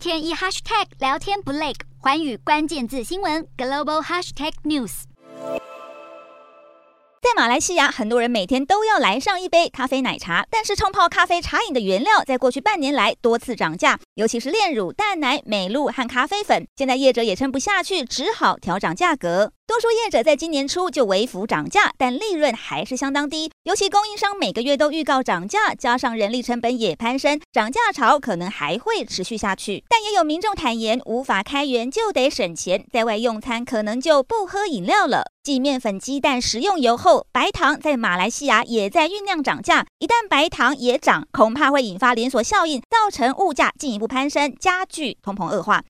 天一 hashtag 聊天不累，环宇关键字新闻 global hashtag news。在马来西亚，很多人每天都要来上一杯咖啡奶茶，但是冲泡咖啡茶饮的原料在过去半年来多次涨价，尤其是炼乳、淡奶、美露和咖啡粉，现在业者也撑不下去，只好调涨价格。多数业者在今年初就微幅涨价，但利润还是相当低。尤其供应商每个月都预告涨价，加上人力成本也攀升，涨价潮可能还会持续下去。但也有民众坦言，无法开源就得省钱，在外用餐可能就不喝饮料了。继面粉、鸡蛋、食用油后，白糖在马来西亚也在酝酿涨价。一旦白糖也涨，恐怕会引发连锁效应，造成物价进一步攀升，加剧通膨恶化。